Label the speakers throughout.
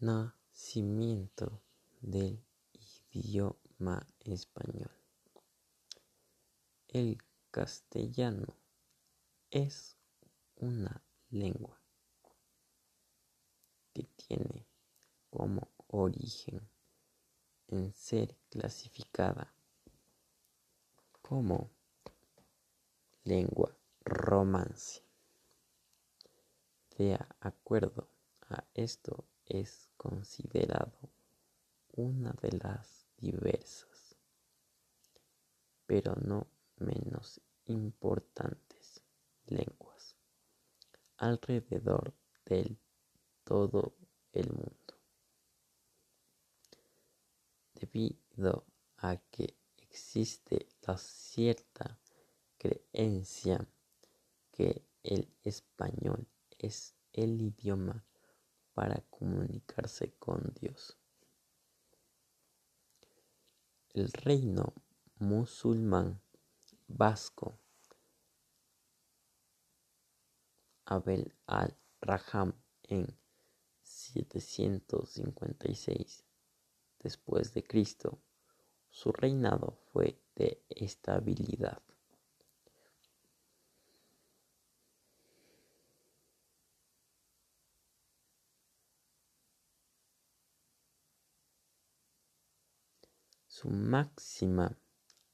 Speaker 1: nacimiento del idioma español. El castellano es una lengua que tiene como origen en ser clasificada como lengua romance. De acuerdo a esto es considerado una de las diversas, pero no menos importantes lenguas alrededor del todo el mundo. Debido a que existe la cierta creencia que el español es el idioma para comunicarse con Dios. El reino musulmán vasco Abel al-Raham en 756 después de Cristo. Su reinado fue de estabilidad. Su máxima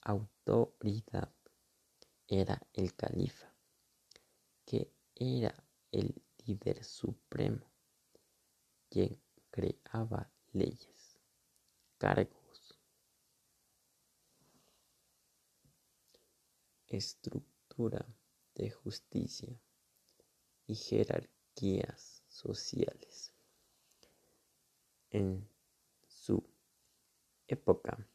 Speaker 1: autoridad era el califa, que era el líder supremo, quien creaba leyes, cargos, estructura de justicia y jerarquías sociales. En su época,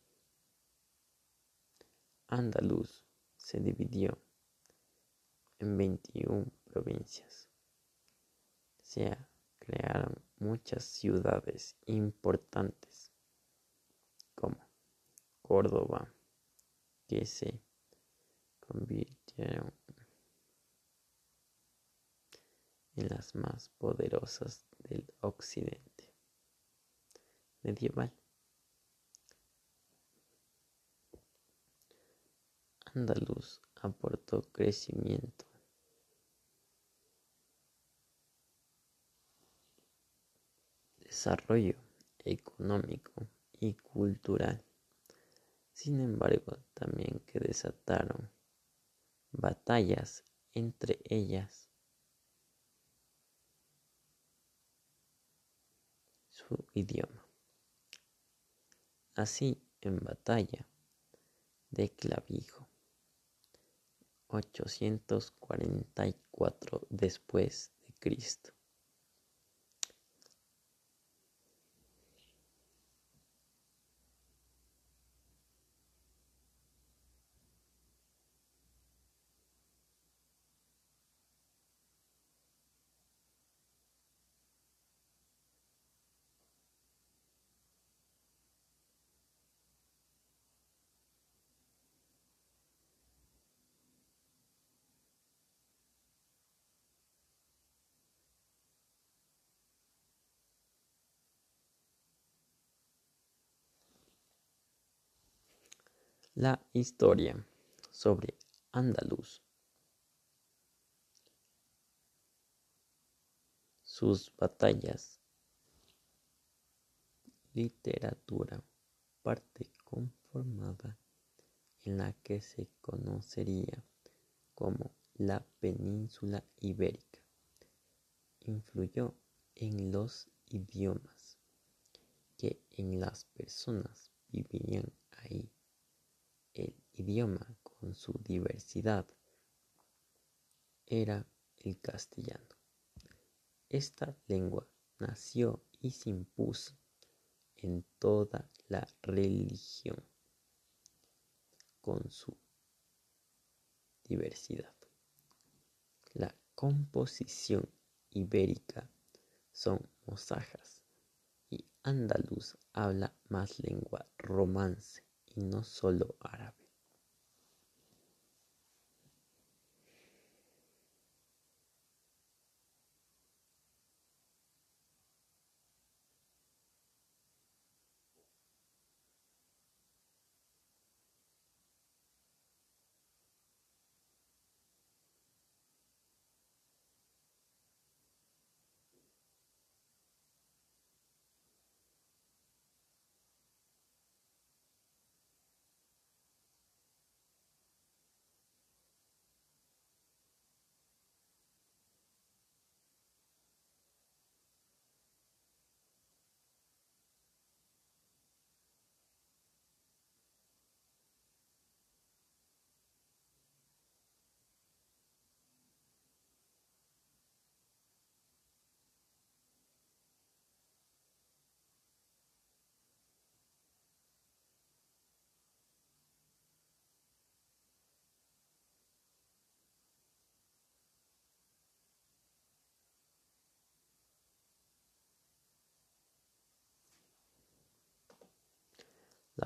Speaker 1: Andaluz se dividió en 21 provincias. Se crearon muchas ciudades importantes como Córdoba, que se convirtieron en las más poderosas del occidente medieval. Andaluz aportó crecimiento. desarrollo económico y cultural. Sin embargo, también que desataron batallas entre ellas. Su idioma. Así, en batalla de Clavijo 844 después de Cristo. La historia sobre Andaluz. Sus batallas. Literatura. Parte conformada en la que se conocería como la península ibérica. Influyó en los idiomas que en las personas vivían ahí el idioma con su diversidad era el castellano. Esta lengua nació y se impuso en toda la religión con su diversidad. La composición ibérica son mozajas y andaluz habla más lengua romance y no solo árabe.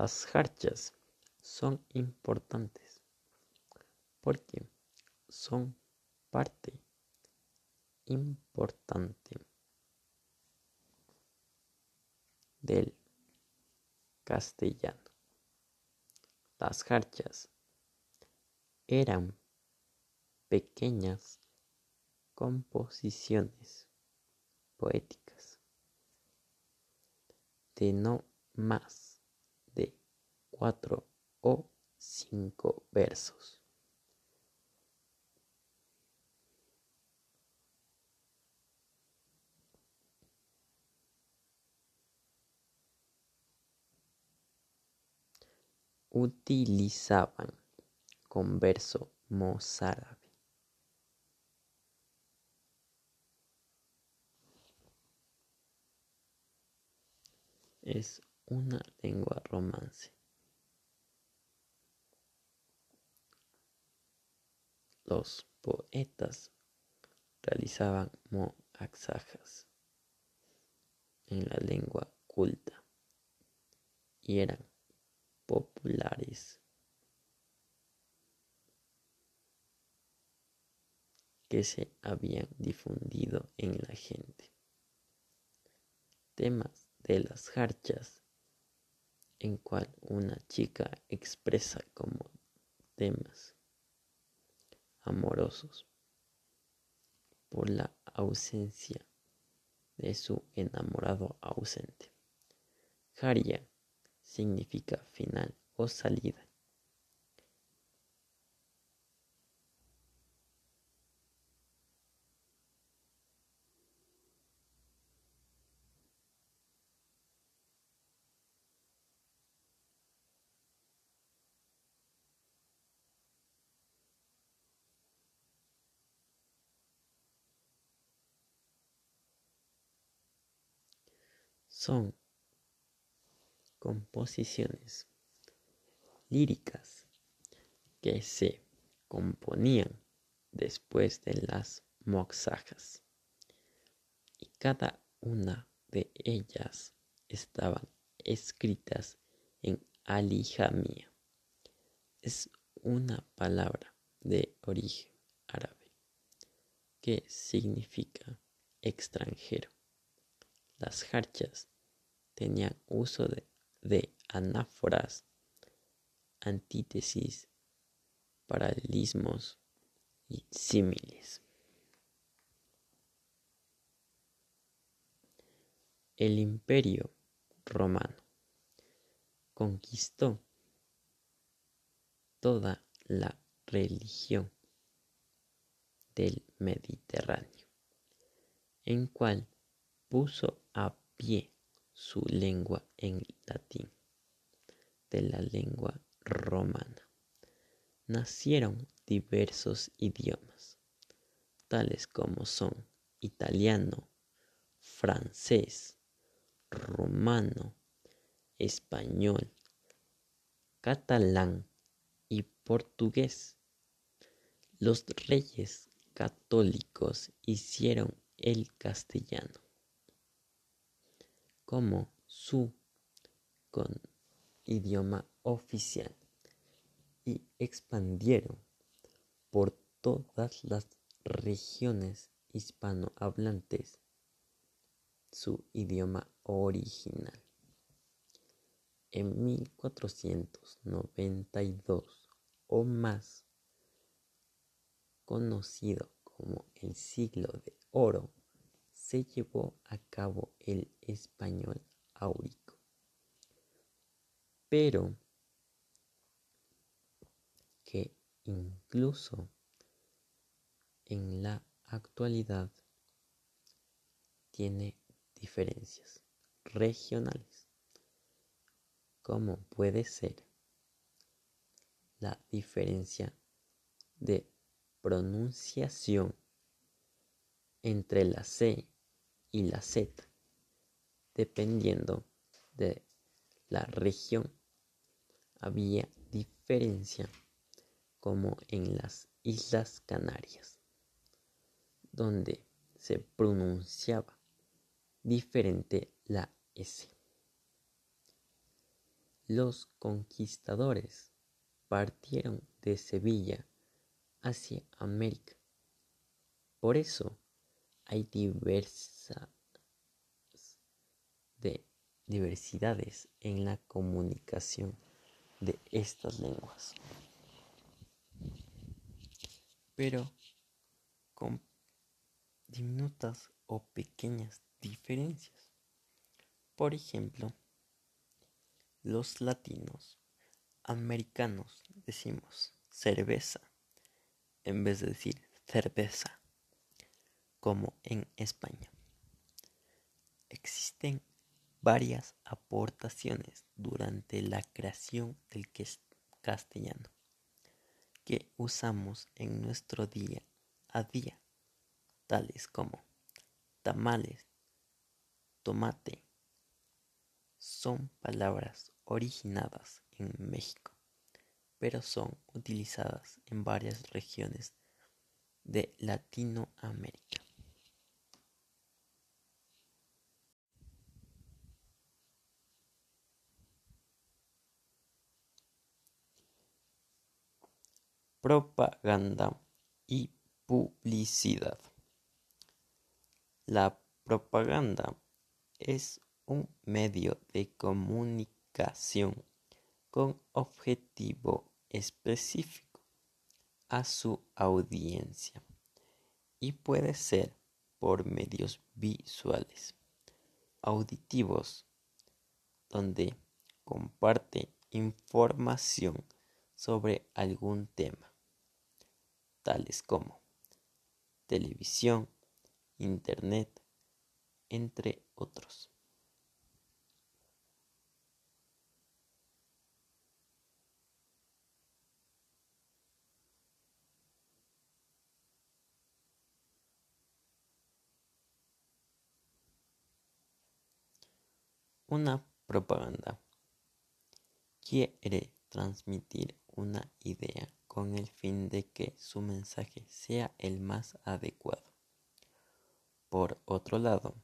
Speaker 1: Las jarchas son importantes porque son parte importante del castellano. Las jarchas eran pequeñas composiciones poéticas de no más cuatro o cinco versos. Utilizaban con verso mozárabe. Es una lengua romance. Los poetas realizaban moaxajas en la lengua culta y eran populares que se habían difundido en la gente. Temas de las jarchas en cual una chica expresa como temas amorosos por la ausencia de su enamorado ausente. Jaria significa final o salida. Son composiciones líricas que se componían después de las moxajas y cada una de ellas estaban escritas en alijamía. Es una palabra de origen árabe que significa extranjero. Las jarchas tenían uso de, anáforas, antítesis, paralelismos y símiles. El imperio romano conquistó toda la religión del Mediterráneo, en cual puso a pie su lengua en latín, de la lengua romana. Nacieron diversos idiomas, tales como son italiano, francés, romano, español, catalán y portugués. Los reyes católicos hicieron el castellano como su idioma oficial y expandieron por todas las regiones hispanohablantes su idioma original. En 1492 o más, conocido como el siglo de oro, se llevó a cabo el español áurico. Pero que incluso en la actualidad tiene diferencias regionales, como puede ser la diferencia de pronunciación entre la C y la Z, dependiendo de la región. Había diferencia como en las Islas Canarias, donde se pronunciaba diferente la S. los conquistadores partieron de Sevilla hacia América. Por eso hay de diversidades en la comunicación de estas lenguas. Pero con diminutas o pequeñas diferencias. Por ejemplo, los latinos americanos decimos cerveza en vez de decir cerveza, como en España. Existen varias aportaciones durante la creación del castellano que usamos en nuestro día a día, tales como tamales, tomate, son palabras originadas en México, pero son utilizadas en varias regiones de Latinoamérica. Propaganda y publicidad. La propaganda es un medio de comunicación con objetivo específico a su audiencia y puede ser por medios visuales, auditivos, donde comparte información sobre algún tema, tales como televisión, internet, entre otros. Una propaganda quiere transmitir una idea con el fin de que su mensaje sea el más adecuado. Por otro lado,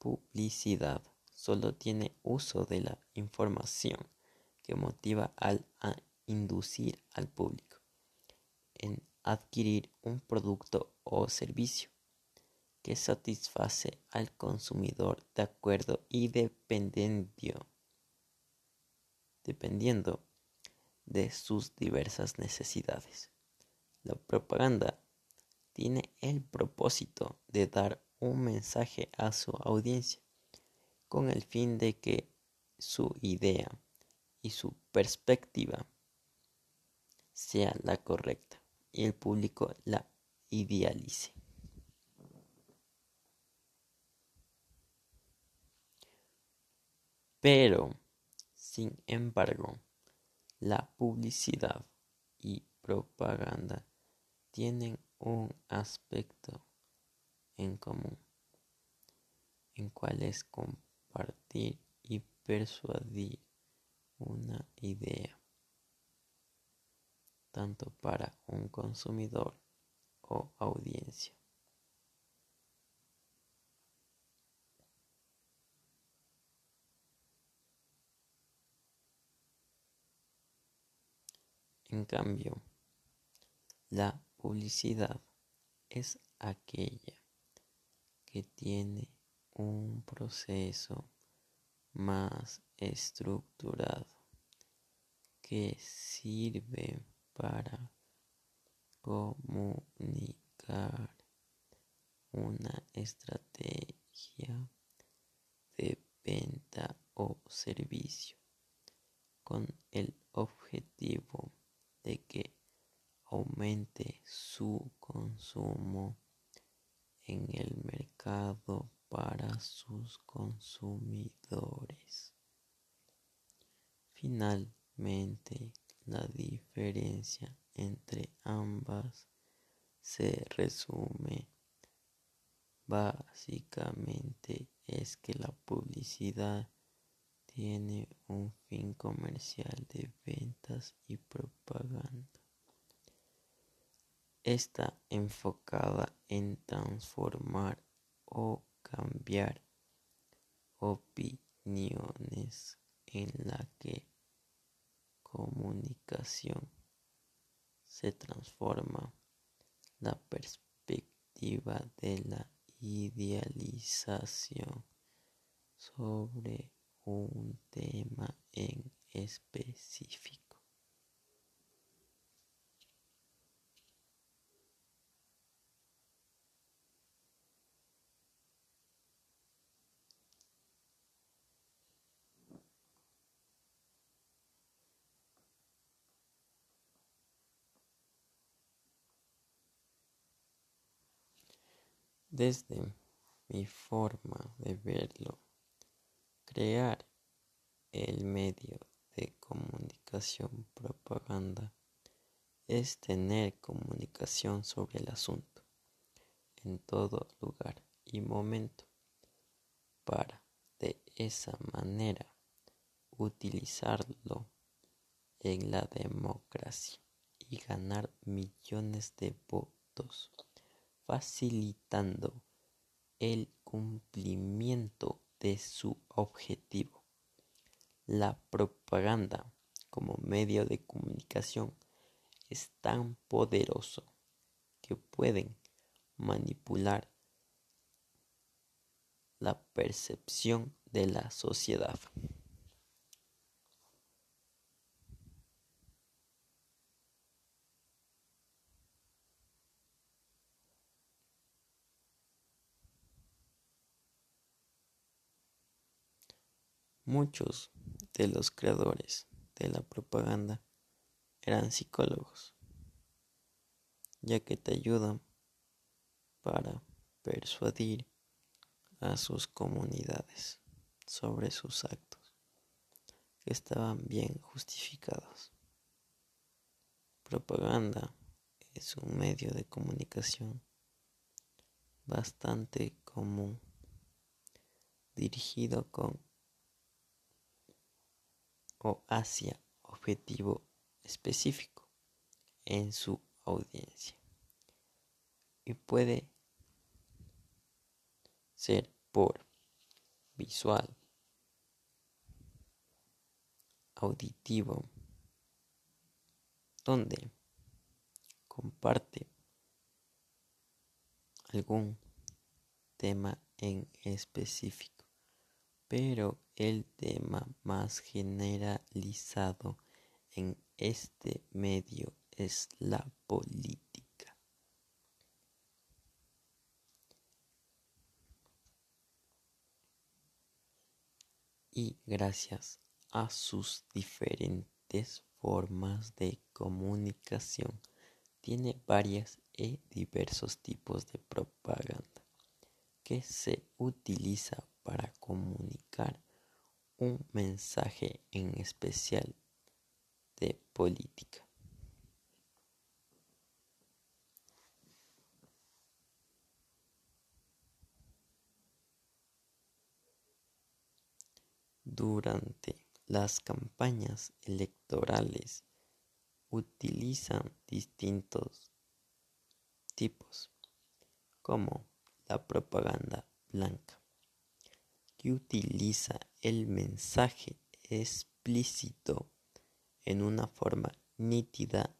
Speaker 1: publicidad solo tiene uso de la información que motiva al a inducir al público en adquirir un producto o servicio que satisface al consumidor de acuerdo y dependiendo, dependiendo de sus diversas necesidades. La propaganda tiene el propósito de dar un mensaje a su audiencia con el fin de que su idea y su perspectiva sea la correcta y el público la idealice. Pero, sin embargo, la publicidad y propaganda tienen un aspecto en común, en cual es compartir y persuadir una idea, tanto para un consumidor o audiencia. En cambio, la publicidad es aquella que tiene un proceso más estructurado que sirve para comunicar una estrategia de venta o servicio con el objetivo de que aumente su consumo en el mercado para sus consumidores. Finalmente, la diferencia entre ambas se resume básicamente es que la publicidad tiene un fin comercial de ventas y propaganda. Está enfocada en transformar o cambiar opiniones en la que comunicación se transforma. La perspectiva de la idealización sobre un tema en específico. Desde mi forma de verlo, crear el medio de comunicación propaganda es tener comunicación sobre el asunto en todo lugar y momento para de esa manera utilizarlo en la democracia y ganar millones de votos facilitando el cumplimiento de su objetivo. La propaganda como medio de comunicación es tan poderoso que pueden manipular la percepción de la sociedad. Muchos de los creadores de la propaganda eran psicólogos, ya que te ayudan para persuadir a sus comunidades sobre sus actos que estaban bien justificados. Propaganda es un medio de comunicación bastante común dirigido con o hacia objetivo específico en su audiencia. Y puede ser por visual, auditivo, donde comparte algún tema en específico pero el tema más generalizado en este medio es la política. Y gracias a sus diferentes formas de comunicación, tiene varias y diversos tipos de propaganda que se utiliza para comunicar un mensaje en especial de política. Durante las campañas electorales utilizan distintos tipos como la propaganda blanca utiliza el mensaje explícito en una forma nítida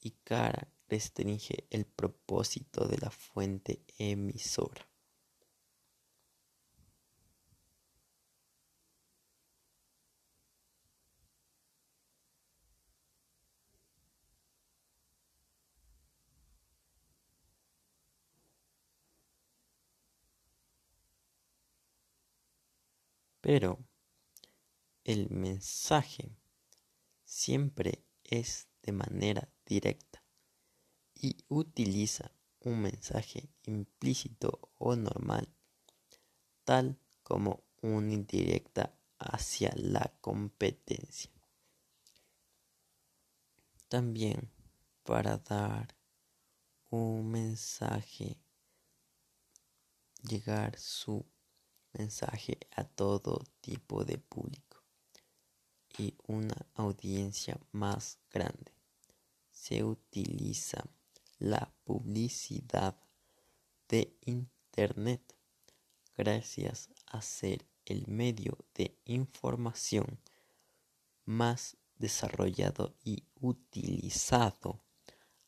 Speaker 1: y cara restringe el propósito de la fuente emisora. Pero el mensaje siempre es de manera directa y utiliza un mensaje implícito o normal, tal como una indirecta hacia la competencia. También para dar un mensaje, llegar su mensaje a todo tipo de público y una audiencia más grande. Se utiliza la publicidad de Internet gracias a ser el medio de información más desarrollado y utilizado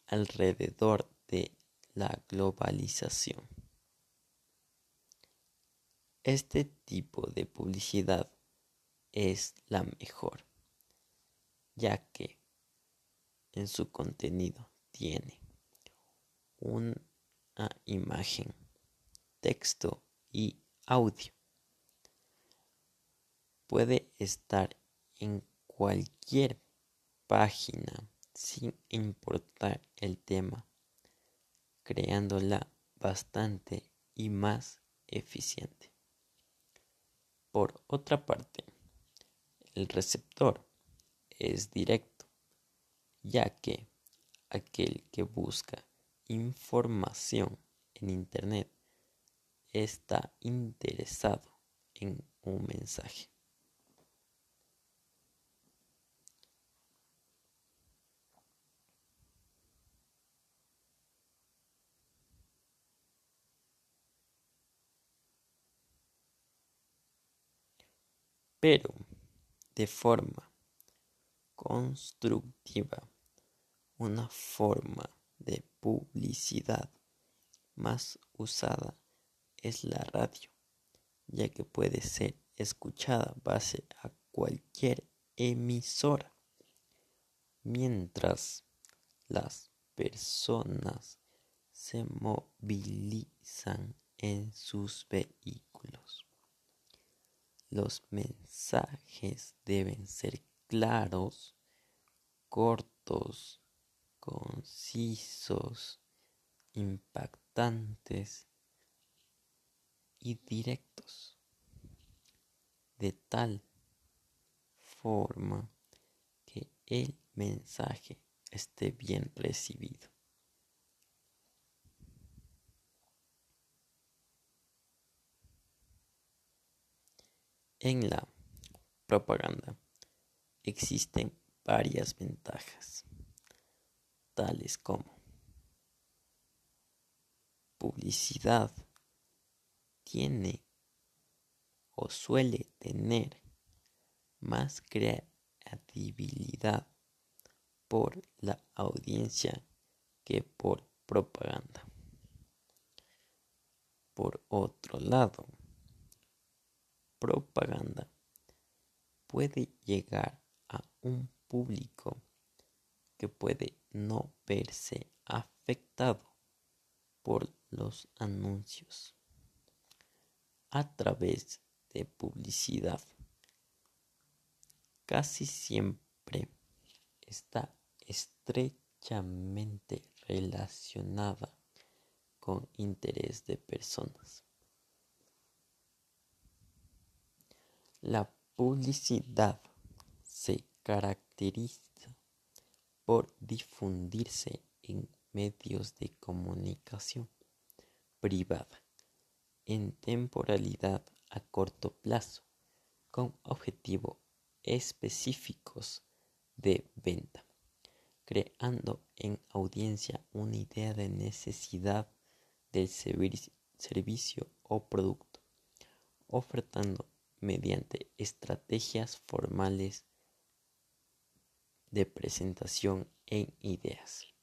Speaker 1: alrededor de la globalización. Este tipo de publicidad es la mejor, ya que en su contenido tiene una imagen, texto y audio. Puede estar en cualquier página sin importar el tema, creándola bastante y más eficiente. Por otra parte, el receptor es directo, ya que aquel que busca información en Internet está interesado en un mensaje. Pero de forma constructiva, una forma de publicidad más usada es la radio, ya que puede ser escuchada base a cualquier emisora, mientras las personas se movilizan en sus vehículos. Los mensajes deben ser claros, cortos, concisos, impactantes y directos, de tal forma que el mensaje esté bien recibido. En la propaganda existen varias ventajas, tales como publicidad tiene o suele tener más creatividad por la audiencia que por propaganda. Por otro lado, propaganda puede llegar a un público que puede no verse afectado por los anuncios a través de publicidad. Casi siempre está estrechamente relacionada con interés de personas. La publicidad se caracteriza por difundirse en medios de comunicación privada en temporalidad a corto plazo con objetivos específicos de venta, creando en audiencia una idea de necesidad del servicio o producto, ofertando mediante estrategias formales de presentación en ideas.